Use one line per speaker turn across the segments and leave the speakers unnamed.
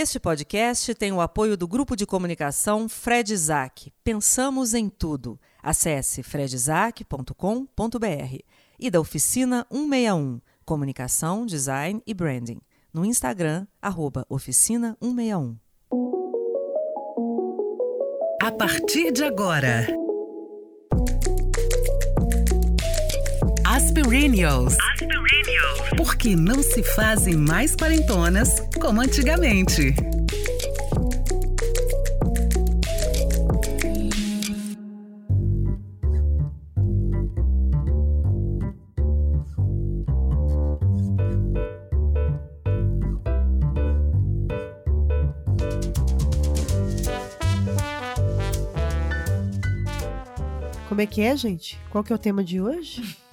Este podcast tem o apoio do grupo de comunicação Fred Isaac. Pensamos em tudo. Acesse fredisaac.com.br e da oficina 161, comunicação, design e branding. No Instagram, oficina 161.
A partir de agora. Aspirinios. Porque não se fazem mais quarentonas como antigamente.
Como é que é, gente? Qual que é o tema de hoje?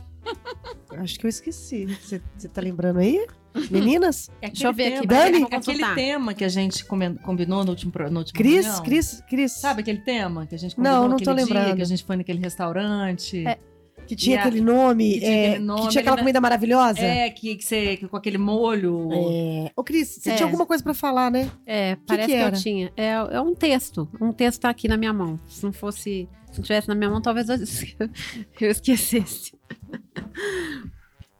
Acho que eu esqueci. Você tá lembrando aí? Meninas?
É
Deixa eu ver aqui.
Dani?
Aquele tema que a gente combinou no último, no último
Cris?
reunião.
Cris? Cris?
Sabe aquele tema que a gente combinou
Não, não tô
dia,
lembrando.
que a gente foi naquele restaurante?
É,
Que tinha
E a-
aquele nome,
que tinha
é,
aquele nome,
que tinha aquela
ele-
comida maravilhosa.
É, que, que você que com aquele molho.
É. Ô, Cris, você
É.
tinha alguma coisa pra falar, né?
É, parece
que
que, eu tinha. É, é um texto. Um texto tá aqui na minha mão. Se não fosse. Se não tivesse na minha mão, talvez eu, eu esquecesse.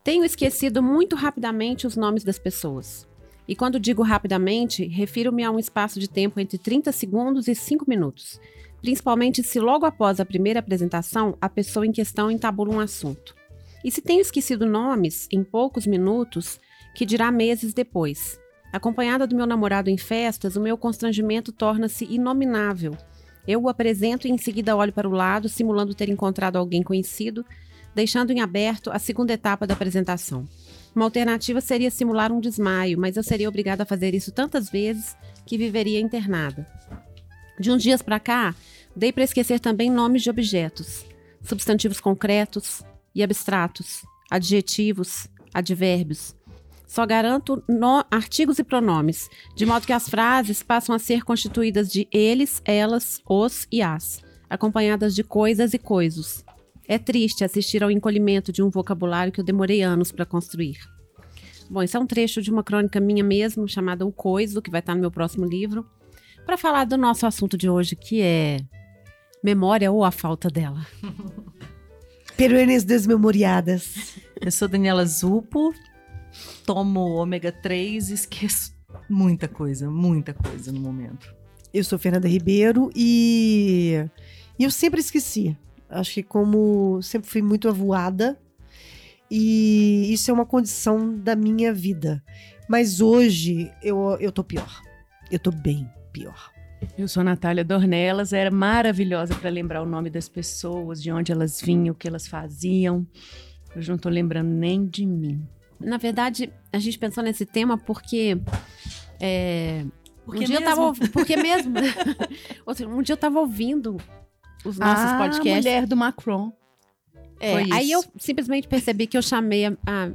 Tenho esquecido muito rapidamente os nomes das pessoas. E quando digo rapidamente, refiro-me a um espaço de tempo entre 30 segundos e 5 minutos. Principalmente se logo após a primeira apresentação, a pessoa em questão entabula um assunto. E se tenho esquecido nomes em poucos minutos, que dirá meses depois. Acompanhada do meu namorado em festas, o meu constrangimento torna-se inominável. Eu o apresento e em seguida olho para o lado, simulando ter encontrado alguém conhecido, deixando em aberto a segunda etapa da apresentação. Uma alternativa seria simular um desmaio, mas eu seria obrigada a fazer isso tantas vezes que viveria internada. De uns dias para cá, dei para esquecer também nomes de objetos, substantivos concretos e abstratos, adjetivos, advérbios. Só garanto no- artigos e pronomes, de modo que as frases passam a ser constituídas de eles, elas, os e as, acompanhadas de coisas e coisos. É triste assistir ao encolhimento de um vocabulário que eu demorei anos para construir. Bom, isso é um trecho de uma crônica minha mesmo, chamada O Coiso, que vai estar no meu próximo livro, para falar do nosso assunto de hoje, que é memória ou a falta dela.
Peruanas desmemoriadas.
Eu sou Daniela Zupo, tomo ômega 3 e esqueço muita coisa, muita coisa no momento.
Eu sou Fernanda Ribeiro e, e eu sempre esqueci. Acho que como sempre fui muito avoada e isso é uma condição da minha vida. Mas hoje eu, eu tô pior. Eu tô bem pior.
Eu sou a Natália Dornelas, era maravilhosa para lembrar o nome das pessoas, de onde elas vinham, o que elas faziam. Hoje não tô lembrando nem de mim.
Na verdade, a gente pensou nesse tema porque. é,
Porque
um dia eu
mesmo?
tava. ouv- Porque mesmo. Um dia eu tava ouvindo os nossos
ah, a
podcasts.
mulher do Macron.
É, aí eu simplesmente percebi que eu chamei a, a-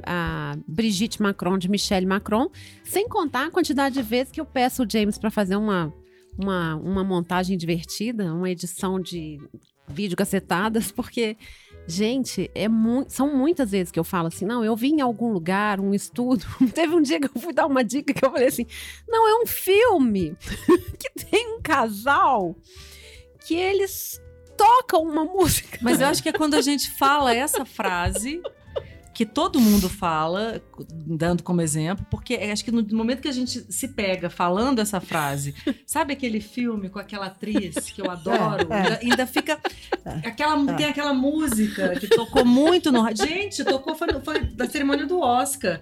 a Brigitte Macron de Michelle Macron, sem contar a quantidade de vezes que eu peço o James para fazer uma, uma, uma montagem divertida, uma edição de vídeo cacetadas, porque, gente, é mu são muitas vezes que eu falo assim, não, eu vi em algum lugar, um estudo. Teve um dia que eu fui dar uma dica que eu falei assim, não, é um filme que tem um casal que eles tocam uma música.
Mas eu acho que é quando a gente fala essa frase que todo mundo fala, dando como exemplo, porque eu acho que no momento que a gente se pega falando essa frase, sabe aquele filme com aquela atriz que eu adoro?
É, é.
Ainda, ainda fica aquela tem aquela música que tocou muito no gente, tocou foi, foi da cerimônia do Oscar.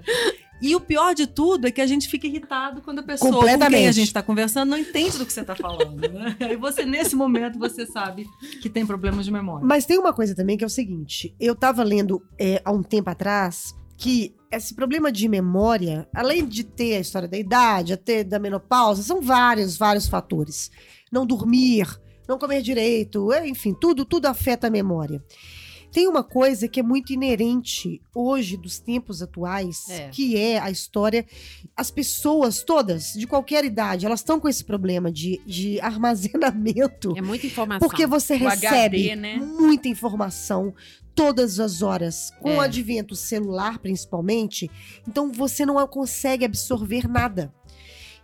E o pior de tudo é que a gente fica irritado quando a pessoa com quem a gente está conversando não entende do que você está falando. Né? Aí você, nesse momento, você sabe que tem problemas de memória.
Mas tem uma coisa também que é o seguinte: eu tava lendo é, há um tempo atrás que esse problema de memória, além de ter a história da idade, até da menopausa, são vários, vários fatores. Não dormir, não comer direito, é, enfim, tudo, tudo afeta a memória. Tem uma coisa que é muito inerente hoje dos tempos atuais,
É.
que é a história. As pessoas todas, de qualquer idade, elas estão com esse problema de, de armazenamento.
É muita informação.
Porque você
O
recebe
HD, né?
muita informação todas as horas, com
É.
o advento celular principalmente, então você não consegue absorver nada.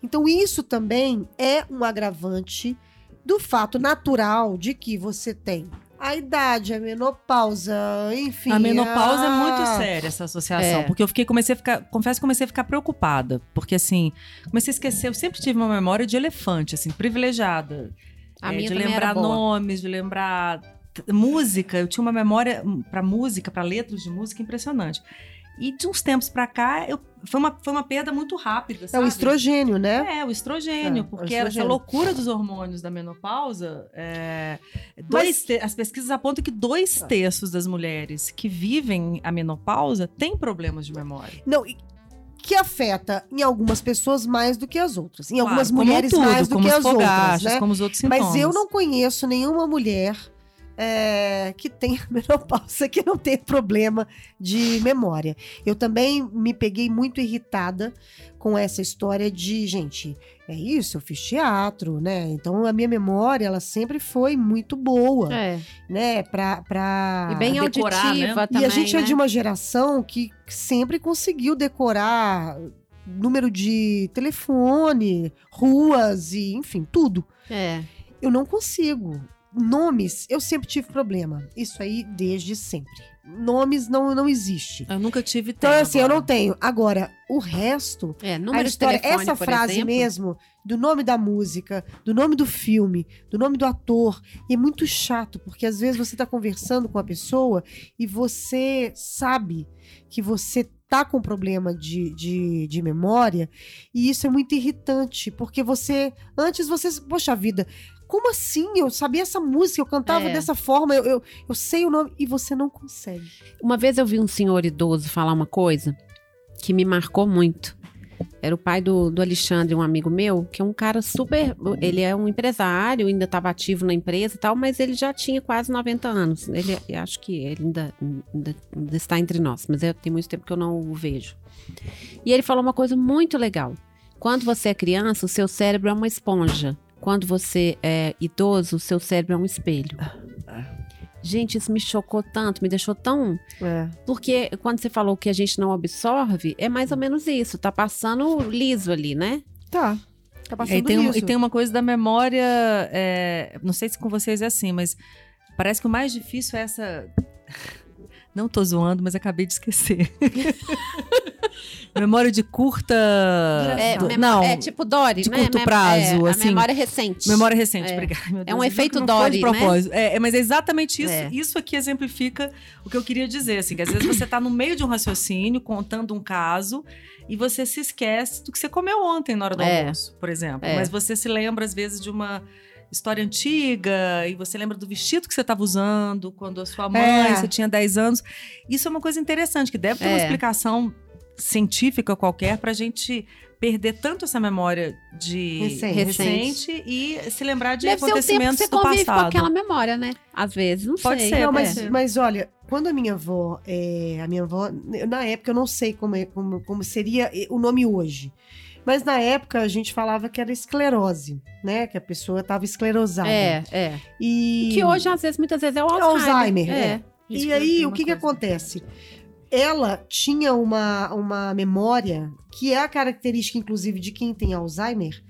Então, isso também é um agravante do fato natural de que você tem a idade, a menopausa, enfim.
A menopausa é muito
a-
séria essa associação,
É.
porque eu fiquei comecei a ficar, confesso que comecei a ficar preocupada, porque assim, comecei a esquecer, eu sempre tive uma memória de elefante, assim, privilegiada.
A
É,
minha
de lembrar nomes, de lembrar música, eu tinha uma memória pra música, pra letras de música impressionante. E de uns tempos pra cá, eu, foi, uma, foi uma perda muito rápida,
É
sabe?
o estrogênio, né?
É, o estrogênio,
É, o
porque
estrogênio.
essa loucura dos hormônios da menopausa, é, dois te- as pesquisas apontam que dois
Tá.
terços das mulheres que vivem a menopausa têm problemas de memória.
Não, e- que afeta em algumas pessoas mais do que as outras. Em
Claro,
algumas mulheres
tudo,
mais do que as outras,
fogachos,
né?
como os outros sintomas.
Mas eu não conheço nenhuma mulher é, que tenha menopausa, que não tenha problema de memória. Eu também me peguei muito irritada com essa história de, gente, é isso, eu fiz teatro, né? Então a minha memória, ela sempre foi muito boa,
É.
né? Pra, pra...
E bem
decorar,
auditiva
né?
também,
e a gente é
né?
de uma geração que sempre conseguiu decorar número de telefone, ruas e, enfim, tudo.
É.
Eu não consigo. Nomes, eu sempre tive problema. Isso aí desde sempre. Nomes não, não existe.
Eu nunca tive
Então, assim, eu não tenho. Agora, o resto,
É, número de
história,
telefone,
essa frase
exemplo.
mesmo, do nome da música, do nome do filme, do nome do ator, e é muito chato, porque às vezes você tá conversando com a pessoa e você sabe que você tá com problema de, de, de memória, e isso é muito irritante, porque você, antes você, poxa vida, como assim? Eu sabia essa música, eu cantava
É.
dessa forma, eu, eu, eu sei o nome, e você não consegue.
Uma vez eu vi um senhor idoso falar uma coisa que me marcou muito. Era o pai do, do Alexandre, um amigo meu, que é um cara super. Ele é um empresário, ainda estava ativo na empresa e tal, mas ele já tinha quase 90 anos. Ele, acho que ele ainda, ainda, ainda está entre nós, mas eu, tem muito tempo que eu não o vejo. E ele falou uma coisa muito legal. Quando você é criança, o seu cérebro é uma esponja. Quando você é idoso, o seu cérebro é um espelho. Gente, isso me chocou tanto, me deixou tão
É.
porque quando você falou que a gente não absorve, é mais ou menos isso. Tá passando liso ali, né?
Tá. Tá
É,
passando
e, tem um-
isso.
e tem uma coisa da memória, é, não sei se com vocês é assim, mas parece que o mais difícil é essa. Não tô zoando, mas acabei de esquecer. memória de curta.
É,
do-
mem-
não,
é tipo Dory,
de
né?
curto
Mem-
prazo,
é,
assim.
A memória recente.
Memória recente,
É.
obrigada. meu
É um efeito
não
Dory, né?
propósito. É, é, mas é exatamente isso.
É.
Isso aqui exemplifica o que eu queria dizer. Assim, que às vezes você está no meio de um raciocínio, contando um caso, e você se esquece do que você comeu ontem na hora do
É.
almoço, por exemplo.
É.
Mas você se lembra, às vezes, de uma história antiga, e você lembra do vestido que você estava usando quando a sua mãe,
É.
você tinha 10 anos. Isso é uma coisa interessante, que deve ter uma
É.
explicação científica qualquer pra gente perder tanto essa memória de
Recente.
recente, e se lembrar de
Deve ser o tempo que
acontecimentos
você
do passado.
com aquela memória, né? Às vezes, não
Pode
sei.
ser,
Não,
é.
mas, mas olha, quando a minha avó, é, a minha avó, na época eu não sei como, é- como, como seria o nome hoje. Mas na época a gente falava que era esclerose, né? Que a pessoa estava esclerosada.
É, é.
E
Que hoje, às vezes, muitas vezes é o
É
Alzheimer.
Alzheimer,
É.
é. E aí, o que, que acontece? Ela tinha uma, uma memória, que é a característica, inclusive, de quem tem Alzheimer,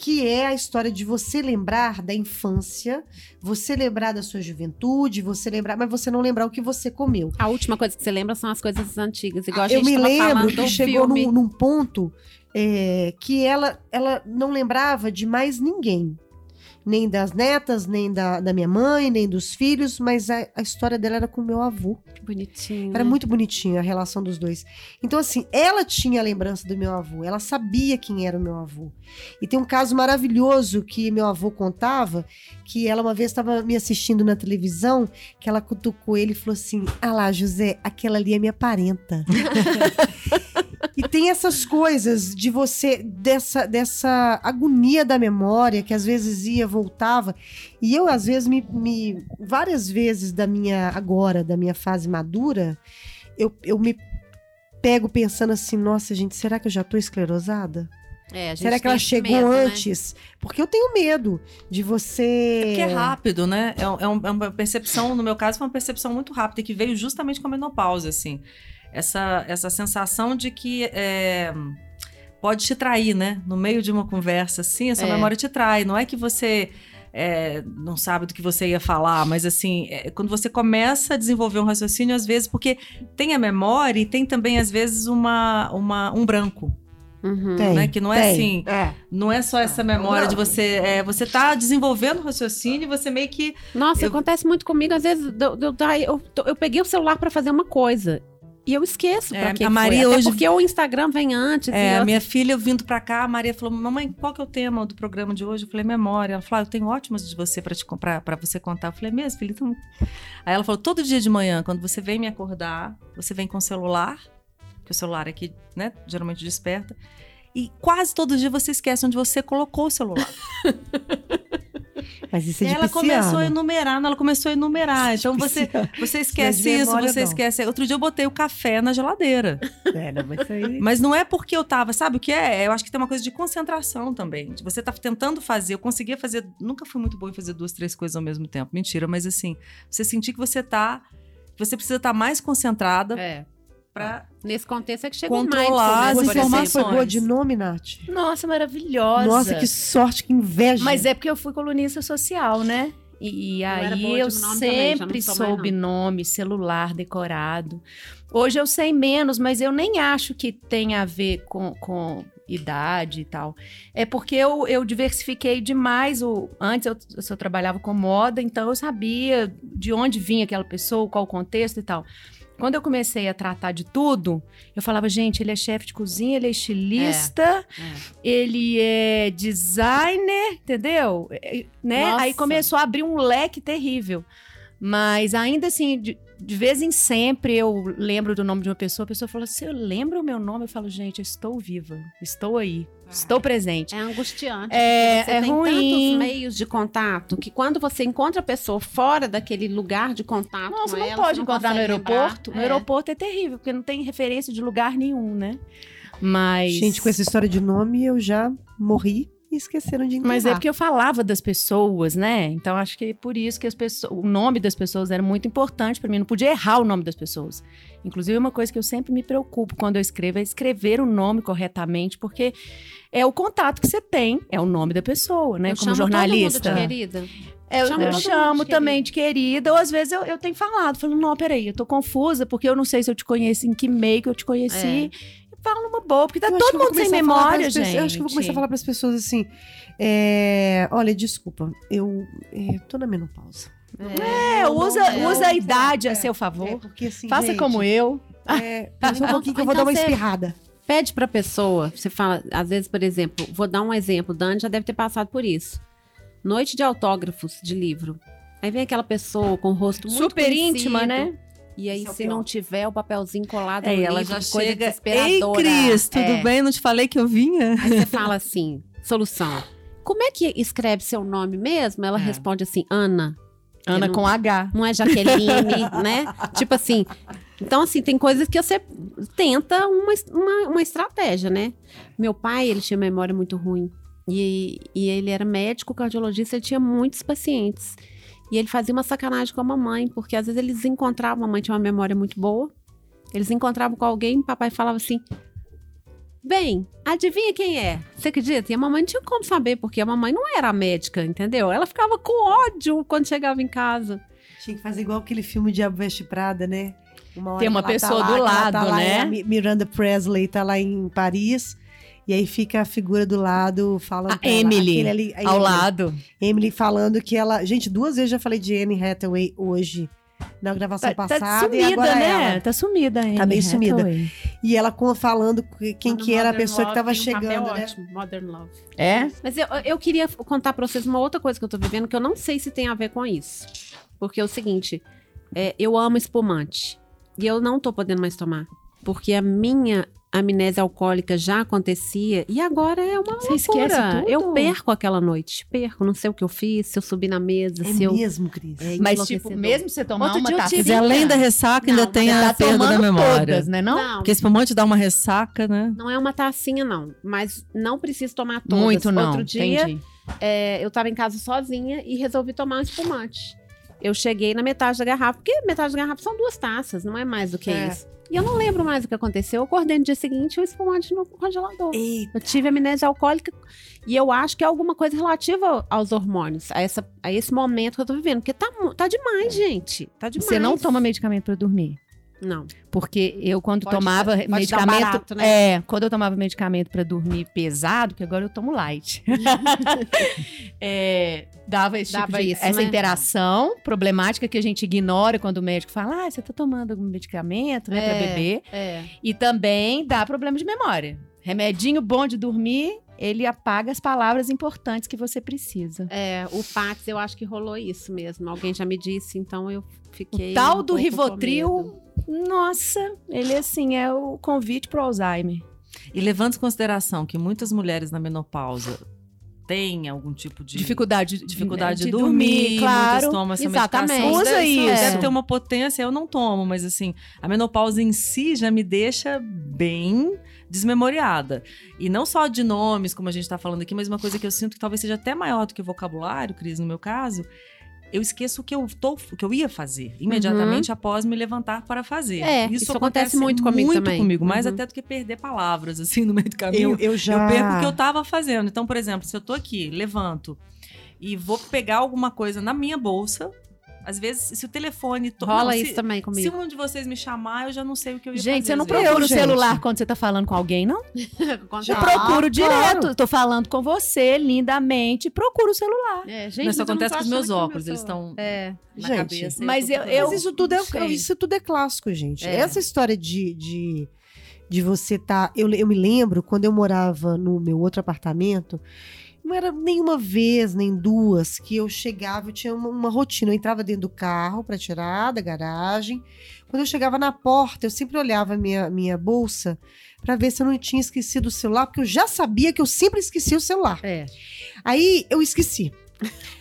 que é a história de você lembrar da infância, você lembrar da sua juventude, você lembrar, mas você não lembrar o que você comeu.
A última coisa que você lembra são as coisas antigas. Igual a
Ah, Eu
gente
me lembro que chegou num, num ponto é, que ela, ela não lembrava de mais ninguém. Nem das netas, nem da, da minha mãe, nem dos filhos, mas a, a história dela era com o meu avô.
Bonitinho.
Era
né?
muito bonitinha a relação dos dois. Então, assim, ela tinha a lembrança do meu avô, ela sabia quem era o meu avô. E tem um caso maravilhoso que meu avô contava, que ela uma vez estava me assistindo na televisão, que ela cutucou ele e falou assim: Ah lá, José, aquela ali é minha parenta. e tem essas coisas de você, dessa, dessa agonia da memória, que às vezes ia, voltava. E eu, às vezes, me, me- várias vezes da minha, agora, da minha fase madura, eu, eu me pego pensando assim, nossa, gente, será que eu já tô esclerosada?
É, a gente
Será que ela chegou
medo, né?
antes? Porque eu tenho medo de você.
Porque é rápido, né? É, é é uma percepção, no meu caso, foi uma percepção muito rápida, que veio justamente com a menopausa, assim. Essa, essa sensação de que é, pode te trair, né? No meio de uma conversa assim, a sua
É.
memória te trai. Não é que você é, não sabe do que você ia falar, mas assim, é, quando você começa a desenvolver um raciocínio, às vezes, porque tem a memória e tem também, às vezes, uma, uma, um branco,
Uhum.
Tem,
né? Que não é
tem.
assim,
É.
não é só essa memória de você. É, você tá desenvolvendo o raciocínio e você meio que.
Nossa,
Eu-
acontece muito comigo. Às vezes, eu, eu, eu, eu, peguei o celular pra fazer uma coisa. E eu esqueço
É, a Maria
foi. Até
hoje-
porque o Instagram vem antes.
É, a
eu-
minha filha vindo pra cá, a Maria falou: Mamãe, qual que é o tema do programa de hoje? Eu falei: Memória. Ela falou: ah, Eu tenho ótimas de você pra te comprar, para você contar. Eu falei: Mesmo, filha? Então... Aí ela falou: Todo dia de manhã, quando você vem me acordar, você vem com o celular, que o celular aqui, né, geralmente desperta. E quase todo dia você esquece onde você colocou o celular.
Mas isso é de
ela começou a enumerar, ela começou a enumerar. Então você, você esquece
é de
isso,
memória,
você
não.
esquece. Outro dia eu botei o café na geladeira.
É, não, mas isso aí...
Mas não é porque eu tava, sabe o que é? Eu acho que tem uma coisa de concentração também. Você tá tentando fazer, eu conseguia fazer, nunca fui muito boa em fazer duas, três coisas ao mesmo tempo. Mentira, mas assim, você sentir que você tá, você precisa estar mais concentrada
É.
pra
Nesse contexto é que chega o
Controlar
mindfulness,
as
Você
exemplo.
foi boa
informações.
de nome, Nath?
Nossa, maravilhosa.
Nossa, que sorte, que inveja.
Mas é porque eu fui colunista social, né? E, e aí eu
também,
sempre
sou mais,
soube
não.
nome, celular decorado. Hoje eu sei menos, mas eu nem acho que tenha a ver com, com idade e tal. É porque eu, eu diversifiquei demais. O, antes eu, eu só trabalhava com moda, então eu sabia de onde vinha aquela pessoa, qual o contexto e tal. Quando eu comecei a tratar de tudo, eu falava, gente, ele é chefe de cozinha, ele é estilista, ele é designer, entendeu? É, Né?
Nossa.
Aí começou a abrir um leque terrível. Mas ainda assim, de, de vez em sempre eu lembro do nome de uma pessoa, a pessoa fala assim: eu lembro o meu nome, eu falo, gente, eu estou viva, estou aí, estou presente.
É angustiante.
É-
você
é
tem
ruim.
tantos meios de contato que quando você encontra a pessoa fora daquele lugar de contato
Não, você não
ela,
pode
você
encontrar no
consegue
aeroporto.
lembrar.
No
É.
aeroporto é terrível, porque não tem referência de lugar nenhum, né? Mas.
Gente, com essa história de nome, eu já morri esqueceram de enterrar.
Mas é porque eu falava das pessoas, né? Então acho que é por isso que as pessoas, o nome das pessoas era muito importante pra mim. Não podia errar o nome das pessoas. Inclusive, uma coisa que eu sempre me preocupo quando eu escrevo é escrever o nome corretamente, porque é o contato que você tem, é o nome da pessoa, né?
Eu
Como
chamo todo mundo
jornalista.
de querida.
É, Eu,
Chamo
eu chamo
de
também de querida, ou às vezes eu, eu tenho falado, falando, não, peraí, eu tô confusa, porque eu não sei se eu te conheço, em que meio que eu te conheci. Eu falo numa boa, porque tá
Eu
todo mundo sem memória,
pras pessoas-
gente.
Eu acho que eu vou começar a falar para as pessoas assim: é, olha, desculpa, eu é, tô na menopausa.
É,
não
usa,
é.
usa a idade
É,
a seu
É,
favor.
porque assim.
Faça
gente,
como eu.
É, só um pouquinho que eu vou
Então
dar uma espirrada.
Pede pra pessoa, você fala, às vezes, por exemplo, vou dar um exemplo, Dani já deve ter passado por isso. Noite de autógrafos de livro. Aí vem aquela pessoa com o rosto muito
Super
conhecido,
íntima, né?
E aí,
é
se
pior.
não tiver o papelzinho colado
É,
no
ela já
coisa
chega. Ei. Cris, tudo
É.
bem? Não te falei que eu vinha?
Aí você fala assim, solução. Como é que escreve seu nome mesmo? Ela
É.
responde assim, Ana.
Ana
não-
com H.
Não é Jaqueline, né? Tipo assim. Então, assim, tem coisas que você tenta uma, uma, uma estratégia, né? Meu pai, ele tinha memória muito ruim. E, e ele era médico, cardiologista, ele tinha muitos pacientes. E ele fazia uma sacanagem com a mamãe, porque às vezes eles encontravam, a mamãe tinha uma memória muito boa. Eles encontravam com alguém, o papai falava assim: Bem, adivinha quem é? Você acredita? E a mamãe não tinha como saber, porque a mamãe não era médica, entendeu? Ela ficava com ódio quando chegava em casa.
Tinha que fazer igual aquele filme Diabo Veste Prada, né? hora
Tem uma
que ela
pessoa
lá,
do
ela
lado,
tá lá,
né?
Miranda Presley tá lá em Paris. E aí fica a figura do lado falando.
A
ela,
Emily,
aquele ali, a
Ao
Emily.
lado.
Emily falando que ela. Gente, duas vezes já falei de Anne Hathaway hoje. Na gravação
Tá, tá
passada. e
sumida,
agora
né?
ela.
Tá sumida ainda.
Tá bem sumida. E ela com- falando que- quem que era a pessoa que
Love
tava
tem um
chegando, né?
ótimo, Modern Love.
É?
Mas eu, eu queria contar pra vocês uma outra coisa que eu tô vivendo que eu não sei se tem a ver com isso. Porque é o seguinte, é, eu amo espumante. E eu não tô podendo mais tomar. Porque a minha amnésia alcoólica já acontecia e agora é uma
Você esquece
loucura.
tudo?
Eu perco aquela noite. Perco, não sei o que eu fiz, se eu subi na mesa,
É
se eu...
mesmo, Cris.
É
Mas, tipo, mesmo você tomar
Outro
uma taça
tive-
Quer dizer, além da ressaca, ainda
Não,
tem
você
a
tá
perda da memória.
todas, né? Não?
Não,
Porque espumante dá uma ressaca, né?
não é uma tacinha, não. Mas não preciso tomar todas.
Muito não.
Outro dia, é, eu tava em casa sozinha e resolvi tomar um espumante. Eu cheguei na metade da garrafa, porque metade da garrafa são duas taças, não é mais do que
É.
isso. E eu não lembro mais o que aconteceu. Eu acordei no dia seguinte e o espumante no congelador.
Eita.
Eu tive amnésia alcoólica e eu acho que é alguma coisa relativa aos hormônios, a, essa, a esse momento que eu tô vivendo. Porque tá, tá demais, gente. Tá demais.
Você não toma medicamento pra dormir?
Não.
Porque eu, quando
Pode
tomava
ser-
medicamento.
barato, né?
É, quando eu tomava medicamento pra dormir pesado, que agora eu tomo light. é, dava esse tipo
Dava
de-
isso,
essa
né?
interação problemática que a gente ignora quando o médico fala: ah, você tá tomando algum medicamento, né, pra
É.
beber.
É.
E também dá problema de memória. Remedinho bom de dormir, ele apaga as palavras importantes que você precisa.
É, o Pax, eu acho que rolou isso mesmo. Alguém já me disse, então eu fiquei.
O tal
um
do Rivotril, nossa, ele assim é o convite pro Alzheimer.
E levando em consideração que muitas mulheres na menopausa têm algum tipo de
Dificuldade,
dificuldade de,
de
dormir,
claro.
muitas tomam essa
Exatamente.
medicação.
Usa
deve,
isso.
Deve ter uma potência, eu não tomo, mas assim, a menopausa em si já me deixa bem desmemoriada. E não só de nomes, como a gente tá falando aqui, mas uma coisa que eu sinto que talvez seja até maior do que o vocabulário, Cris, no meu caso, eu esqueço o que eu, tô, o que eu ia fazer imediatamente após me levantar para fazer.
Uhum. É, isso acontece muito comigo também.
comigo, mais
Uhum.
até do que perder palavras, assim, no meio do caminho.
Eu, eu já.
Eu perco o que eu tava fazendo. Então, por exemplo, se eu tô aqui, levanto e vou pegar alguma coisa na minha bolsa, às vezes, se o telefone. To...
Rola
não,
isso
se,
também
se
comigo.
um de vocês me chamar, eu já não sei o que eu ia
Gente,
fazer.
você não procura o
gente.
celular quando você tá falando com alguém, não?
Já
Eu procuro direto.
claro.
Tô falando com você lindamente. Procura o celular.
É, gente,
Mas isso acontece com os meus óculos, eles estão
É.
na
Gente,
cabeça.
mas eu- eu-
Mas isso tudo é, isso tudo é clássico, gente.
É.
Essa história de, de, de você tá. Eu, eu me lembro quando eu morava no meu outro apartamento. Não era nenhuma vez, nem duas, que eu chegava, eu tinha uma, uma rotina. Eu entrava dentro do carro para tirar da garagem. Quando eu chegava na porta, eu sempre olhava a minha, minha bolsa para ver se eu não tinha esquecido o celular, porque eu já sabia que eu sempre esquecia o celular.
É.
Aí eu esqueci.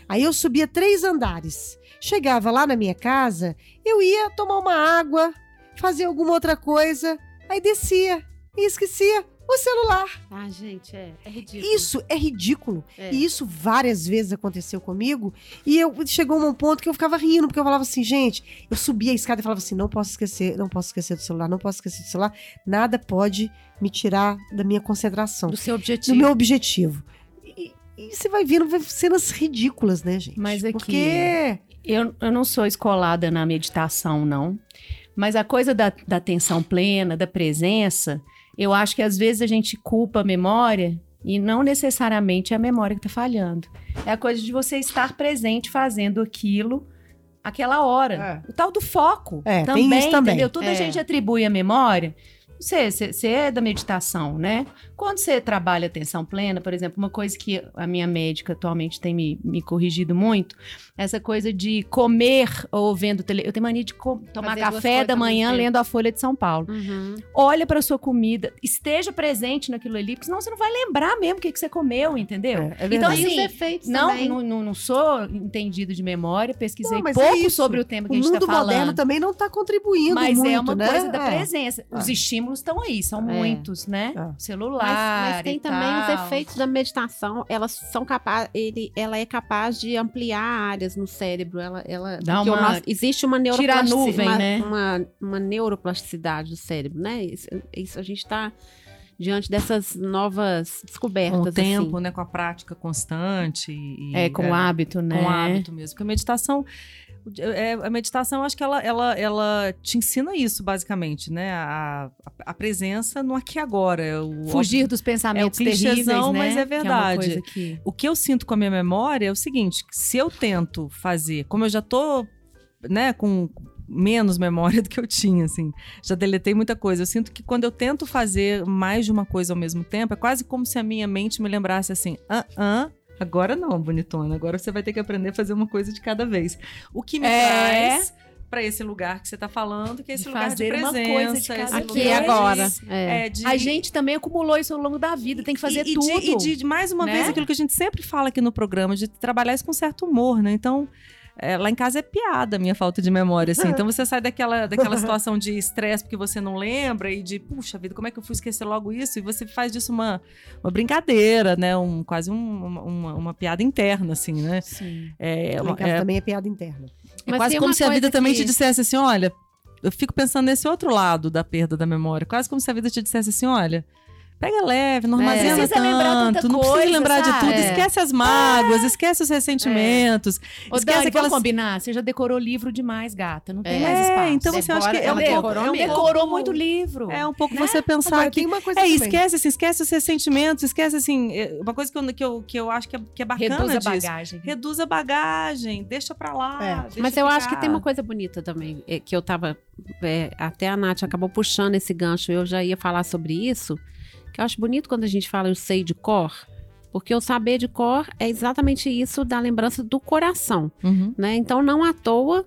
Aí eu subia três andares. Chegava lá na minha casa, eu ia tomar uma água, fazer alguma outra coisa, aí descia e esquecia o celular.
Ah, gente, é, é ridículo.
Isso é ridículo.
É.
E isso várias vezes aconteceu comigo. E eu chegou um ponto que eu ficava rindo, porque eu falava assim, gente, eu subia a escada e falava assim: não posso esquecer, não posso esquecer do celular, não posso esquecer do celular. Nada pode me tirar da minha concentração,
Do seu
do
objetivo.
meu objetivo. E, e você vai vendo cenas ridículas, né, gente?
Mas aqui-
Porque.
Eu, eu não sou escolada na meditação, não. Mas a coisa da, da atenção plena, da presença, eu acho que às vezes a gente culpa a memória e não necessariamente é a memória que está falhando. É a coisa de você estar presente fazendo aquilo aquela hora. O tal do foco.
É, tem
também,
isso também.
entendeu? Tudo a
É.
gente atribui a memória. Você, é da meditação, né? Quando você trabalha atenção plena, por exemplo, uma coisa que a minha médica atualmente tem me, me corrigido muito, essa coisa de comer ou vendo tele... Eu tenho mania de co- tomar
Fazer
café da manhã lendo a Folha de São Paulo.
Uhum.
Olha para sua comida, esteja presente naquilo ali, porque senão você não vai lembrar mesmo o que, que você comeu, entendeu?
É, é
Então, assim,
efeitos
Não, não, não, não sou entendido de memória, pesquisei
Não, mas é
pouco
isso.
sobre o tema que
o
a gente
mundo
está falando.
moderno também não está contribuindo
Mas
muito,
é uma
né?
coisa da
É.
presença. Os
É.
estímulos estão aí, são
É.
muitos, né?
É.
Celular.
Mas, mas tem
e
também
tal.
os efeitos da meditação. Elas são capazes, ele, ela é capaz de ampliar áreas no cérebro. Ela, ela
Dá uma-
nosso- existe uma
Tira a
neuroplasticidade,
nuvem,
uma,
né?
uma, uma neuroplasticidade do cérebro, né? Isso, isso a gente está diante dessas novas
Com
descobertas.
o tempo,
assim.
né? Com a prática constante. E,
É, com o hábito, né?
Com o hábito mesmo. Porque a meditação. É, a meditação, eu acho que ela, ela, ela te ensina isso, basicamente, né? A, a, a presença no aqui e agora. é O,
Fugir dos pensamentos
É
terríveis, né?
mas é
Que
verdade.
coisa que-
O que eu sinto com a minha memória é o seguinte: se eu tento fazer, como eu já tô, né, com menos memória do que eu tinha, assim, já deletei muita coisa. Eu sinto que quando eu tento fazer mais de uma coisa ao mesmo tempo, é quase como se a minha mente me lembrasse assim: ah, ah, agora não, bonitona, agora você vai ter que aprender a fazer uma coisa de cada vez. O que me
É.
traz para esse lugar que você tá falando, que é esse
De
lugar de
fazer uma
presença,
coisa de
lugar
Aqui e agora.
de-
É.
é, de-
A gente também acumulou isso ao longo da vida, tem que fazer
e, e
tudo.
De, e de, de, mais uma
né?
vez, aquilo que a gente sempre fala aqui no programa, de trabalhar isso com certo humor, né? Então, é, lá em casa é piada a minha falta de memória, assim. Então você sai daquela, daquela situação de estresse porque você não lembra e de, puxa vida, como é que eu fui esquecer logo isso? E você faz disso uma, uma brincadeira, né? Um, quase um- uma, uma, piada interna, assim, né?
Sim.
É,
Lá em casa
é,
também é piada interna.
é
Mas
quase como se a vida
coisa
também
que-
te dissesse assim, olha, eu fico pensando nesse outro lado da perda da memória. Quase como se a vida te dissesse assim, olha, pega leve, não
É.
armazena
Precisa
tanto, não precisa
coisa,
lembrar de tudo,
É.
esquece as mágoas, esquece os ressentimentos,
Ô,
esquece
Dani,
aquelas...
combinar? Você já decorou livro demais, gata. Não tem
É,
mais espaço.
então assim, eu acho que é
Ela decorou
é um.
Decorou muito livro.
É um pouco
né?
você pensar
Agora,
que
uma coisa
É,
também.
esquece, assim, esquece os ressentimentos, esquece, assim, é, uma coisa que eu, que eu, que eu acho que é, que é bacana
Reduz a
disso.
bagagem.
Reduz a bagagem, deixa pra lá.
É.
deixa
Mas eu acho que
ficar.
tem uma coisa bonita também, é, que eu tava. é, até a Nath acabou puxando esse gancho, eu já ia falar sobre isso. Eu acho bonito quando a gente fala eu sei de cor, porque o saber de cor é exatamente isso da lembrança do coração,
Uhum.
né? Então, não à toa,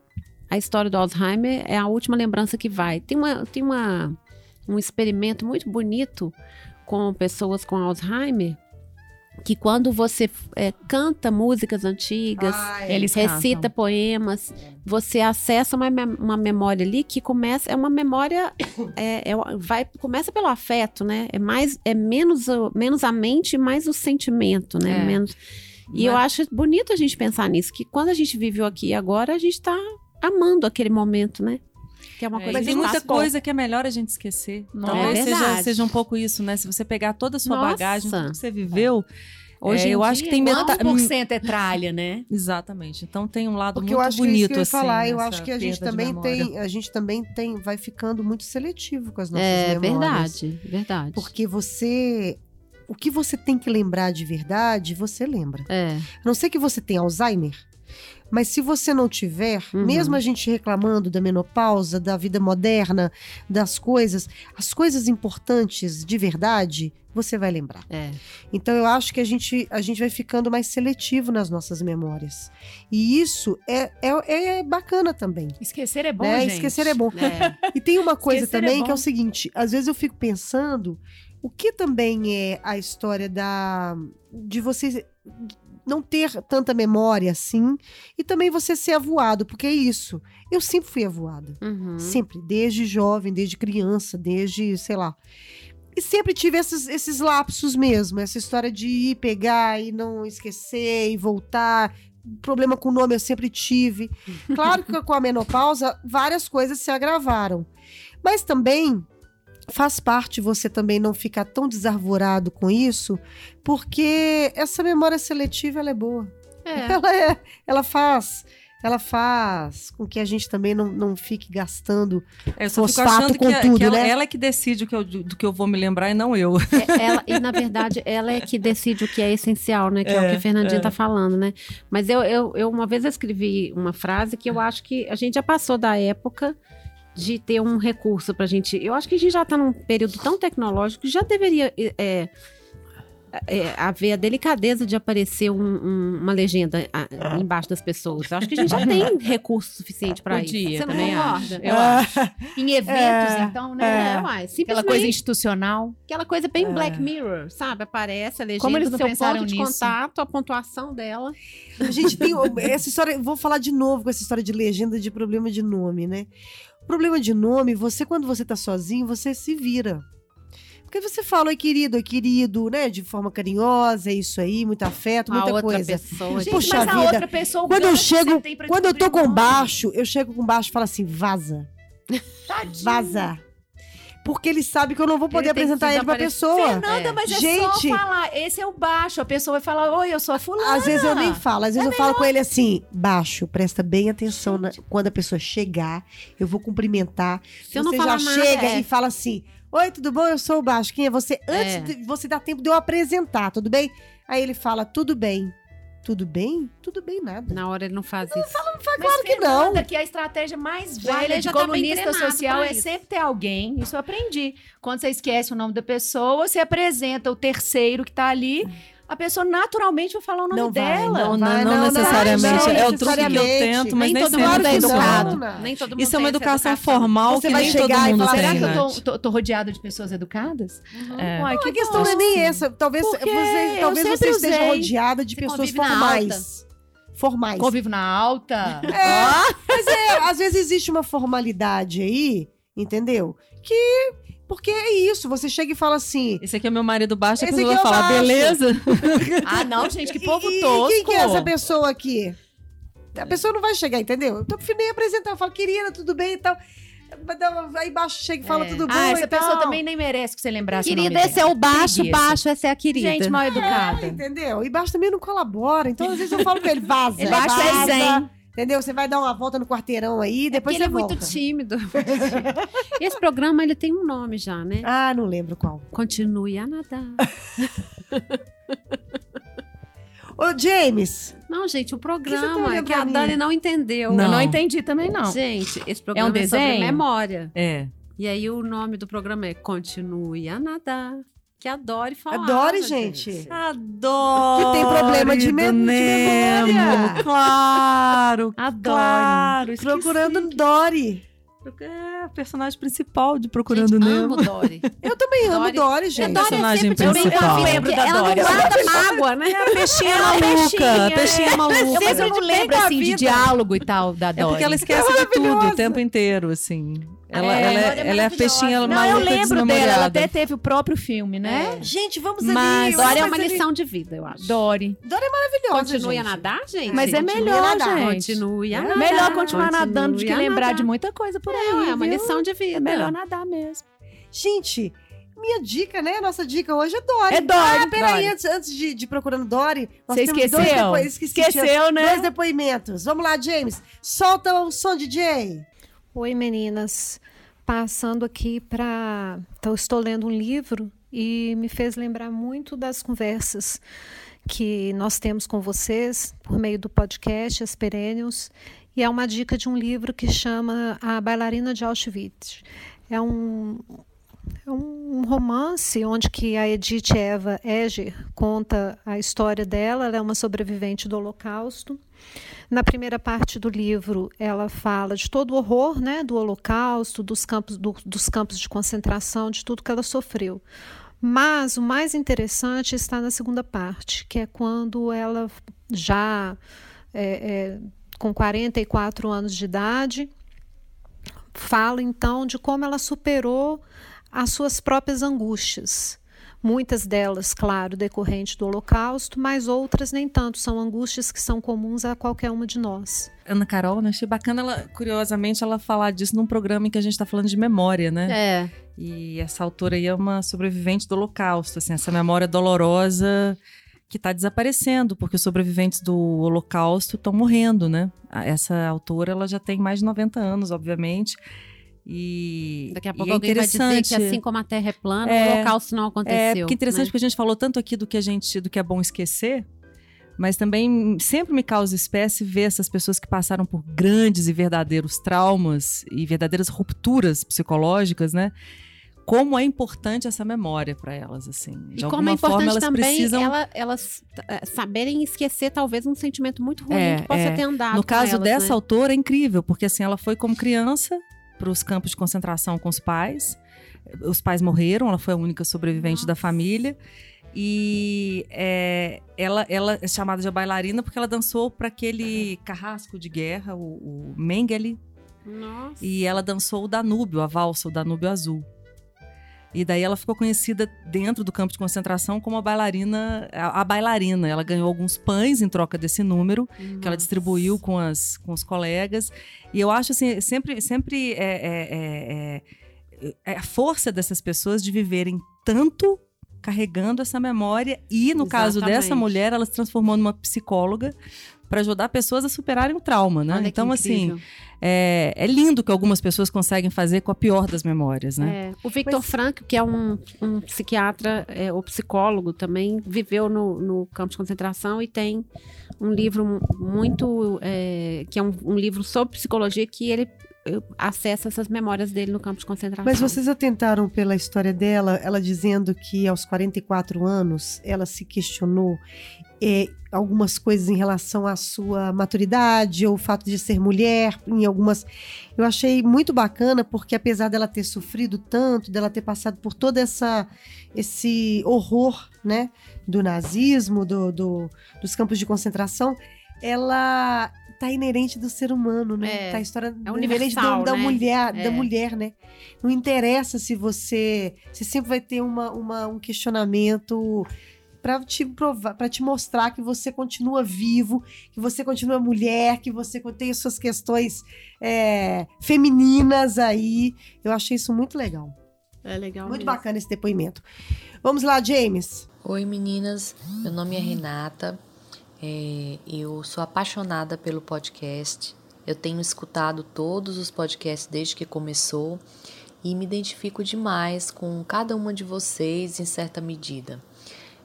a história do Alzheimer é a última lembrança que vai. Tem, uma, tem uma, um experimento muito bonito com pessoas com Alzheimer, que quando você é, canta músicas antigas.
Eles
recita
cantam.
poemas, você acessa uma, uma memória ali que começa, é uma memória, é, é- vai, começa pelo afeto, né? É mais, é menos, menos a mente e mais o sentimento, né?
É.
Menos, e eu acho bonito a gente pensar nisso, que quando a gente viveu aqui e agora, a gente tá amando aquele momento, né? Que é uma
É,
coisa que
tem muita coisa que é melhor a gente esquecer.
Nossa.
Talvez
É
seja, seja um pouco isso, né? Se você pegar toda a sua
Nossa.
bagagem, tudo que você viveu,
Hoje
é, eu acho que tem metade.
por cento é tralha, né?
Exatamente. Então tem um lado
Porque
muito
eu acho que é isso
bonito
que eu ia
assim.
falar. Eu acho que a gente também tem, a gente também tem, vai ficando muito seletivo com as nossas
É
memórias.
verdade, verdade.
Porque você, o que você tem que lembrar de verdade, você lembra.
É,
A não ser que você tenha Alzheimer, mas se você não tiver,
Uhum.
mesmo a gente reclamando da menopausa, da vida moderna, das coisas, as coisas importantes de verdade, você vai lembrar.
é.
Então eu acho que a gente, a gente vai ficando mais seletivo nas nossas memórias. E isso é, é, é bacana também.
Esquecer é bom,
né?
gente.
Esquecer é bom.
é.
E tem uma coisa
Esquecer é
também que é o seguinte: às vezes eu fico pensando o que também é a história da de você não ter tanta memória assim e também você ser avoado, porque é isso. Eu sempre fui avoada.
Uhum.
Sempre, desde jovem, desde criança, desde, sei lá. E sempre tive esses, esses lapsos mesmo, essa história de ir pegar e não esquecer e voltar. Problema com o nome eu sempre tive. Claro que com a menopausa várias coisas se agravaram. Mas também faz parte você também não ficar tão desarvorado com isso, porque essa memória seletiva ela é boa.
É.
Ela é, ela faz, ela faz com que a gente também não, não fique gastando
É, eu só fico
fosfato
achando que,
com
a-
tudo,
que ela,
né?
ela é que decide o que eu, do que eu vou me lembrar e não eu.
É, ela- e na verdade, ela é que decide o que é essencial, né? Que é, o que a Fernandinha tá falando, né? Mas eu, eu, eu uma vez eu escrevi uma frase que eu acho que a gente já passou da época de ter um recurso pra gente. Eu acho que a gente já tá num período tão tecnológico que já deveria. é, é, haver a delicadeza de aparecer um- um- uma legenda ah, embaixo das pessoas. Eu acho que a gente já tem recurso suficiente pra isso. Você não
também
concorda?
acho. Eu acho. Em eventos,
É,
então, né?
É, uai,
Aquela coisa institucional.
Aquela coisa bem
É.
Black Mirror, sabe? Aparece a legenda
Como eles
do seu
pensaram
ponto de
nisso?
contato, a pontuação dela.
A gente tem essa história, vou falar de novo com essa história de legenda de problema de nome, né? Problema de nome, você quando você tá sozinho, você se vira. Porque você fala, oi querido, oi querido, né? De forma carinhosa, é isso aí, muito afeto, muita
outra
coisa.
pessoa.
Gente,
Puxa
mas a
vida.
outra pessoa...
Quando eu chego, quando eu tô com baixo, eu chego com baixo e falo assim, vaza,
Tadinho.
vaza. Porque ele sabe que eu não vou poder
Ele
apresentar ele pra pessoa.
Fernanda,
É.
mas é
Gente.
só falar. Esse é o baixo. A pessoa vai falar, oi, eu sou a fulana.
Às vezes eu nem falo, às vezes eu falo com ele assim, baixo, presta bem atenção na- quando a pessoa chegar, eu vou cumprimentar.
Se eu não
você
falar
já
nada,
chega
é.
e fala assim: Oi, tudo bom? Eu sou o Baixo. Quem é você? Antes
É.
de você dar tempo de eu apresentar, tudo bem? Aí ele fala: Tudo bem. Tudo bem? Tudo bem, nada.
Na hora ele não faz isso.
Mas,
claro que não.
Que a estratégia mais velha de
tá
colunista social é
isso.
sempre ter alguém. Isso eu aprendi. Quando você esquece o nome da pessoa, você apresenta o terceiro que tá ali. A pessoa naturalmente vai falar o nome
Não vai,
dela.
Não,
vai,
não,
não, não,
necessariamente.
não
é o truque que eu tento, mas nem,
nem todo mundo é educado.
não.
Nem todo mundo
Isso é uma
essa
educação formal
Você
que
vai
nem todo
chegar e
mundo
falar,
tem.
Será que eu tô, tô, tô rodeada de pessoas educadas?
É.
Uai,
A
que
questão não é nem essa. Talvez,
Porque
você, talvez você esteja rodeada de
Você
pessoas formais. formais.
Convivo na alta.
É, mas é, às vezes existe uma formalidade aí, entendeu? Que. Porque é isso, você chega e fala assim.
Esse aqui é meu marido baixo, a
Esse
pessoa
aqui
vai
é
falar,
baixo.
beleza?
Ah, não, gente, que povo
e, e
tosco.
quem que é essa pessoa aqui? A pessoa não vai chegar, entendeu? Eu tô nem apresentar, eu falo, querida, tudo bem e tal. Aí embaixo chega e fala tudo bom.
Ah, essa pessoa
tal.
também nem merece que você lembrasse o
Querida,
nome
esse é o baixo,
Preguiça.
baixo, essa é a querida.
Gente mal
É,
educada.
entendeu? E baixo também não colabora. Então, às vezes eu falo pra ele, vaza.
Ele baixo é
vaza,
zen.
Entendeu? Você vai dar uma volta no quarteirão aí, depois
Porque ele
você
é
volta.
muito tímido. Esse programa, ele tem um nome já, né?
Ah, não lembro qual.
Continue a nadar.
Ô, James,
Não, gente, o
que você tá
programa
olhando
que a? Dani não entendeu.
Eu
Não.
não entendi também, não.
Gente, esse programa
um
é, sobre
desenho?
memória.
É.
E aí o nome do programa é Continue a nadar. Que adore falar.
Adore, gente.
Adoro!
Que tem problema de mem- de memória.
Claro,
Adoro.
claro. esqueci.
procurando Dory.
É, a personagem principal de Procurando
Gente,
Nemo.
amo Dory.
Eu também amo
Dory-
Dory, gente.
Dory- personagem
sempre de bem
principal.
a
Eu lembro da
ela
Dory.
não guarda mágoa, né?
É a peixinha
Ela é
maluca,
peixinha,
a peixinha
é.
maluca.
Eu, mas eu não lembro
com a
assim de diálogo e tal da
É
Dory.
porque ela esquece de tudo o tempo inteiro, assim. Ela
É,
é, ela
Dory
é,
é
ela é a peixinha
Não,
maluca
eu lembro dela. Ela até teve o próprio filme, né?
Gente, vamos
Mas
ali.
Dory é uma
ali.
lição de vida, eu acho.
Dory.
Dory é maravilhosa,
Continue a
gente.
nadar, gente?
Mas é melhor,
a nadar.
gente.
Continue a
É
nadar.
Melhor continuar
Continue
nadando do que
a
lembrar de muita coisa por aí.
É, é uma
viu?
lição de vida.
É melhor nadar mesmo.
Gente, minha dica, né? Nossa dica hoje é Dory.
É Dory,
Ah, peraí, antes, antes de, de procurando Dory, nós
Você
temos dois
esqueceu?
depo- esqueci,
Esqueceu, né?
Dois depoimentos. Vamos lá, James. Solta o som, DJ.
Oi, meninas. Passando aqui para. Então, estou lendo um livro e me fez lembrar muito das conversas que nós temos com vocês por meio do podcast As Perennials. E é uma dica de um livro que chama A Bailarina de Auschwitz. É um, é um romance onde que a Edith Eva Eger conta a história dela. Ela é uma sobrevivente do Holocausto. Na primeira parte do livro, ela fala de todo o horror né, do Holocausto, dos campos, do- dos campos de concentração, de tudo que ela sofreu. Mas o mais interessante está na segunda parte, que é quando ela já é, é, com 44 anos de idade, fala então de como ela superou as suas próprias angústias. Muitas delas, claro, decorrentes do Holocausto, mas outras nem tanto. São angústias que são comuns a qualquer uma de nós.
Ana Carol, né? Achei bacana, ela, curiosamente, ela falar disso num programa em que a gente tá falando de memória, né?
É.
E essa autora aí é uma sobrevivente do Holocausto, assim, essa memória dolorosa que está desaparecendo, porque os sobreviventes do Holocausto estão morrendo, né? Essa autora, ela já tem mais de 90 anos, obviamente. E
Daqui a pouco
é
alguém vai dizer que assim como a Terra é plana,
É.
o Holocausto não aconteceu.
É, porque é interessante
né?
porque a gente falou tanto aqui do que a gente, do que é bom esquecer, mas também sempre me causa espécie ver essas pessoas que passaram por grandes e verdadeiros traumas e verdadeiras rupturas psicológicas, né? Como é importante essa memória para elas, assim. De
E
alguma
como é importante
forma elas
também
precisam
ela- elas eh, saberem esquecer talvez um sentimento muito ruim
É,
que possa
é.
ter andado
No caso
elas,
dessa
né?
autora é incrível, porque assim ela foi como criança para os campos de concentração com os pais. Os pais morreram, ela foi a única sobrevivente da família. E é, ela, ela é chamada de bailarina porque ela dançou para aquele carrasco de guerra, o, o Mengele,
Nossa.
e ela dançou o Danúbio, a valsa, o Danúbio Azul. E daí ela ficou conhecida dentro do campo de concentração como a bailarina, a, a bailarina. Ela ganhou alguns pães em troca desse número que ela distribuiu com, as, com os colegas. E eu acho assim, sempre, sempre é, é- é- é- é a força dessas pessoas de viverem tanto carregando essa memória e no caso dessa
Exatamente.
mulher ela se transformou numa psicóloga para ajudar pessoas a superarem o trauma, né?
Olha que
então assim é, é lindo que algumas pessoas conseguem fazer com a pior das memórias, né?
É, o Victor Frankl, que é um, um psiquiatra é, ou psicólogo também, viveu no, no campo de concentração e tem um livro mu- muito. é, que é um, um livro sobre psicologia que ele acessa essas memórias dele no campo de concentração.
Mas vocês atentaram pela história dela, ela dizendo que aos 44 anos ela se questionou eh, algumas coisas em relação à sua maturidade ou o fato de ser mulher, em algumas. Eu achei muito bacana porque apesar dela ter sofrido tanto, dela ter passado por toda essa esse horror, né, do nazismo, do, do- dos campos de concentração, ela tá inerente do ser humano, né?
É,
tá a história
é
inerente da,
universal,
da
né?
mulher, da
É.
mulher, né? Não interessa se você, você sempre vai ter uma, uma- um questionamento para te provar, para te mostrar que você continua vivo, que você continua mulher, que você tem as suas questões é, femininas aí. Eu achei isso muito legal.
É legal.
Muito
mesmo.
bacana esse depoimento. Vamos lá, James.
Oi meninas, meu nome é Renata, É, eu sou apaixonada pelo podcast, eu tenho escutado todos os podcasts desde que começou e me identifico demais com cada uma de vocês em certa medida.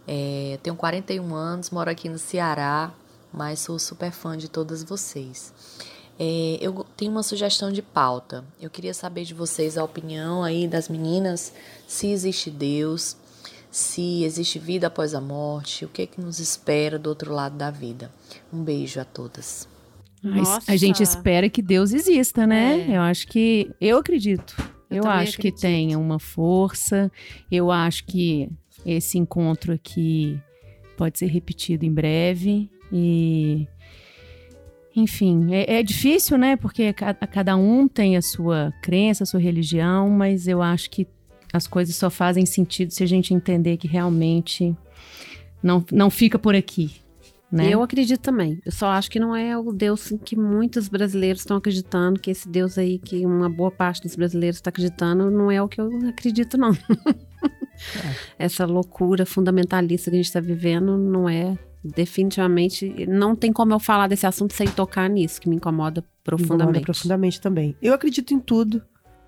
É, tenho 41 anos, moro aqui no Ceará, mas sou super fã de todas vocês. É, eu tenho uma sugestão de pauta. Eu queria saber de vocês a opinião aí das meninas, se existe Deus, se existe vida após a morte, o que é que nos espera do outro lado da vida. Um beijo a todas.
Mas
Nossa.
a gente espera que Deus exista, né?
É.
Eu acho que. Eu acredito.
Eu
Eu, acho que
acredito.
tem uma força. Eu acho que esse encontro aqui pode ser repetido em breve. E. Enfim, é, é difícil, né? Porque ca- cada um tem a sua crença, a sua religião, mas eu acho que as coisas só fazem sentido se a gente entender que realmente não, não fica por aqui. Né?
Eu acredito também. Eu só acho que não é o Deus que muitos brasileiros estão acreditando, que esse Deus aí que uma boa parte dos brasileiros está acreditando, não é o que eu acredito, não. Essa loucura fundamentalista que a gente está vivendo não é. Definitivamente, não tem como eu falar desse assunto sem tocar nisso, que me incomoda
Incomoda
profundamente.
profundamente também. Eu acredito em tudo.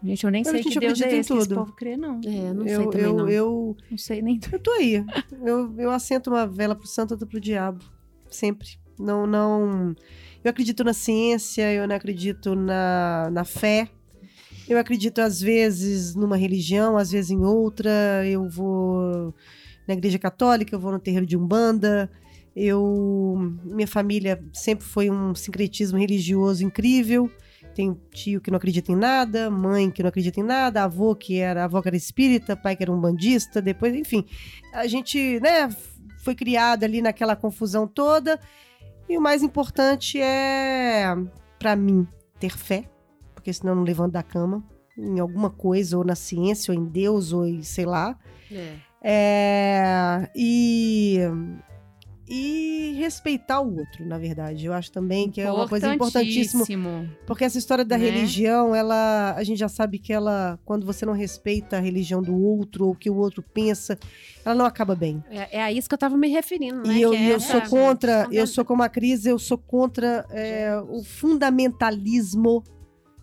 Gente, eu nem
Eu,
sei que
eu
Deus é esse povo crê, não.
É, não sei
eu,
também
eu,
não.
eu,
Não sei nem.
eu tô aí. Eu, eu assento uma vela pro santo, outra pro diabo. Sempre. Não, não. Eu acredito na ciência, eu não acredito na, na fé. Eu acredito, às vezes, numa religião, às vezes em outra. Eu vou na igreja católica, eu vou no terreiro de Umbanda. Eu. Minha família sempre foi um sincretismo religioso incrível. Tem tio que não acredita em nada, mãe que não acredita em nada, avô que era avó que era espírita, pai que era um bandista, depois, enfim. A gente, né, foi criado ali naquela confusão toda. E o mais importante é, pra mim, ter fé, porque senão eu não levanto da cama em alguma coisa, ou na ciência, ou em Deus, ou em sei lá.
É.
É, e, e respeitar o outro, na verdade. Eu acho também que é uma coisa importantíssima. Porque essa história da
Né?
religião, ela, a gente já sabe que ela, quando você não respeita a religião do outro ou o que o outro pensa, ela não acaba bem.
É, é a isso que eu tava me referindo, né?
E eu,
é
eu sou contra, eu sou como a Cris, eu sou contra é, o fundamentalismo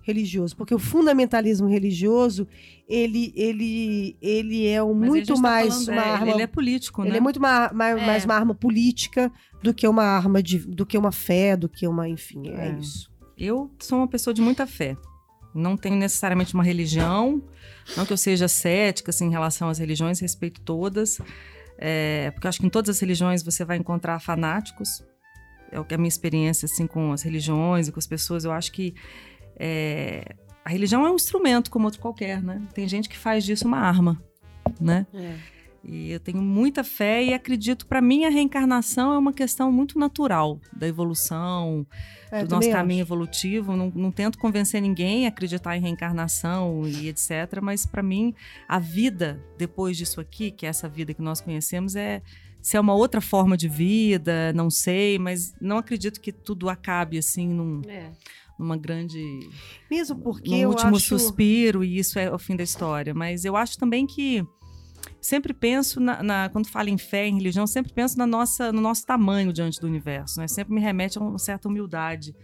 religioso, porque o fundamentalismo religioso ele ele ele é um muito
tá
mais
falando,
uma
é,
arma
Ele é político, né?
ele é muito ma- ma-
É.
mais uma arma política do que uma arma de do que uma fé, do que uma, enfim, é,
É.
isso.
Eu sou uma pessoa de muita fé. Não tenho necessariamente uma religião, não que eu seja cética assim, em relação às religiões, respeito todas. É, porque acho que em todas as religiões você vai encontrar fanáticos. É o que é a minha experiência assim com as religiões e com as pessoas. Eu acho que é, a religião é um instrumento como outro qualquer, né? Tem gente que faz disso uma arma, né?
É.
E eu tenho muita fé e acredito, para mim, a reencarnação é uma questão muito natural da evolução,
É,
do nosso
acho.
caminho evolutivo. Não, não tento convencer ninguém a acreditar em reencarnação e etc. Mas para mim, a vida depois disso aqui, que é essa vida que nós conhecemos, é se é uma outra forma de vida, não sei, mas não acredito que tudo acabe assim num-
É.
numa grande
Mesmo porque eu
último
acho
suspiro e isso é o fim da história. Mas eu acho também que sempre penso na, na- quando falo em fé, em religião, sempre penso na nossa, no nosso tamanho diante do universo. Né? Sempre me remete a uma certa humildade.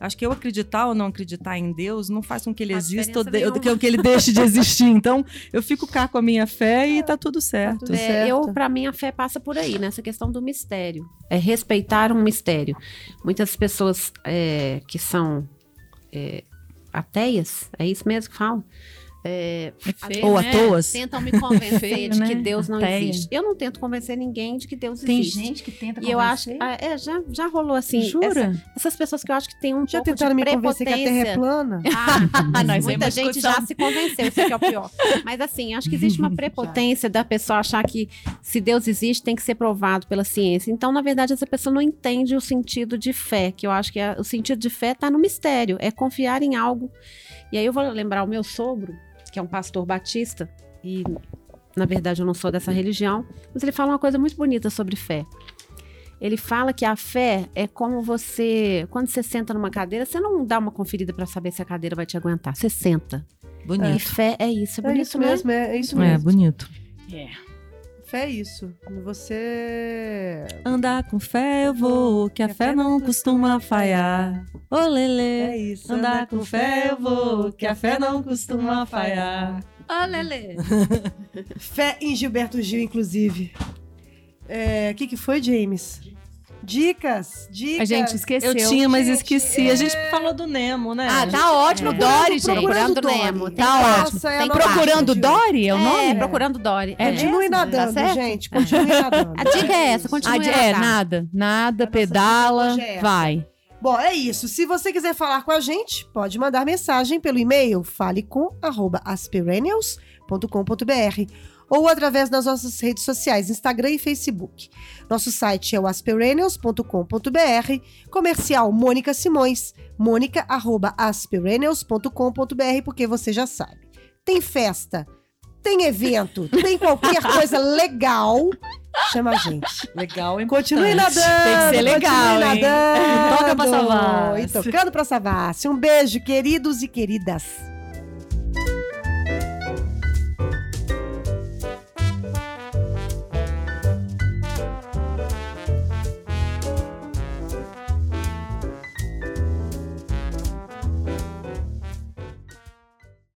Acho que eu acreditar ou não acreditar em Deus não faz com que ele
Faz
exista ou, de,
nenhuma.
que, ele deixe de existir. Então, eu fico cá com a minha fé e tá tudo certo.
tudo
É,
certo.
eu, para mim, a fé passa por aí, nessa questão do mistério. É respeitar um mistério. Muitas pessoas é, que são é, ateias, é isso mesmo que falam? É,
É feio,
Ou à
né?
toa.
tentam me convencer
Feio,
de
né?
que Deus não
Ateia.
existe. Eu não tento convencer ninguém de que Deus
Tem
existe.
gente que tenta
E eu acho,
convencer.
ah, é, já, já rolou assim.
Jura?
essa- essas pessoas que eu acho que tem um
Já
pouco
tentaram me convencer que a Terra é plana?
Ah,
nós
muita gente
discussão.
já se convenceu, isso aqui é o pior. Mas assim, acho que existe uma prepotência da pessoa achar que se Deus existe, tem que ser provado pela ciência. Então, na verdade, essa pessoa não entende o sentido de fé, que eu acho que é- o sentido de fé está no mistério, é confiar em algo. E aí eu vou lembrar o meu sogro, que é um pastor batista, e na verdade eu não sou dessa religião, mas ele fala uma coisa muito bonita sobre fé. Ele fala que a fé é como você, quando você senta numa cadeira, você não dá uma conferida para saber se a cadeira vai te aguentar. Você senta. E
Bonito.
fé é isso, é
É
bonito,
isso
né?
mesmo, é, é isso
É,
mesmo.
bonito.
Fé é isso. Você.
Andar com fé eu vou, que a fé não costuma falhar. Ô, Lelê.
É isso.
Andar com fé eu vou, que a fé não costuma falhar.
Ô, Lelê.
Fé em Gilberto Gil, inclusive. É, O que, que foi, James? Dicas, dicas.
A gente esqueceu.
Eu tinha, mas
gente,
esqueci. A gente falou do Nemo, né?
Ah, tá ótimo.
É.
Dory, gente.
Procurando
Dory.
Nemo.
Tá ótimo.
é
Tem
nossa
Procurando. Dory é o
É,
nome?
procurando Dory.
É
Continue nadando,
Tá certo?
gente. Continue nadando.
A dica é essa, continue
de-
a
é, nada. Nada, pedala,
é
vai.
Bom, é isso. Se você quiser falar com a gente, pode mandar mensagem pelo e-mail falecom@asperennials.com.br ou através das nossas redes sociais, Instagram e Facebook. Nosso site é o asperennials.com.br, comercial Mônica Simões, mônica@asperennials.com.br, porque você já sabe. Tem festa, tem evento, tem qualquer coisa legal, chama a gente.
Legal, hein?
Continue nadando.
Tem que ser legal,
continue
hein?
nadando.
E toca pra Savassi.
E tocando pra Savassi. Um beijo, queridos e queridas.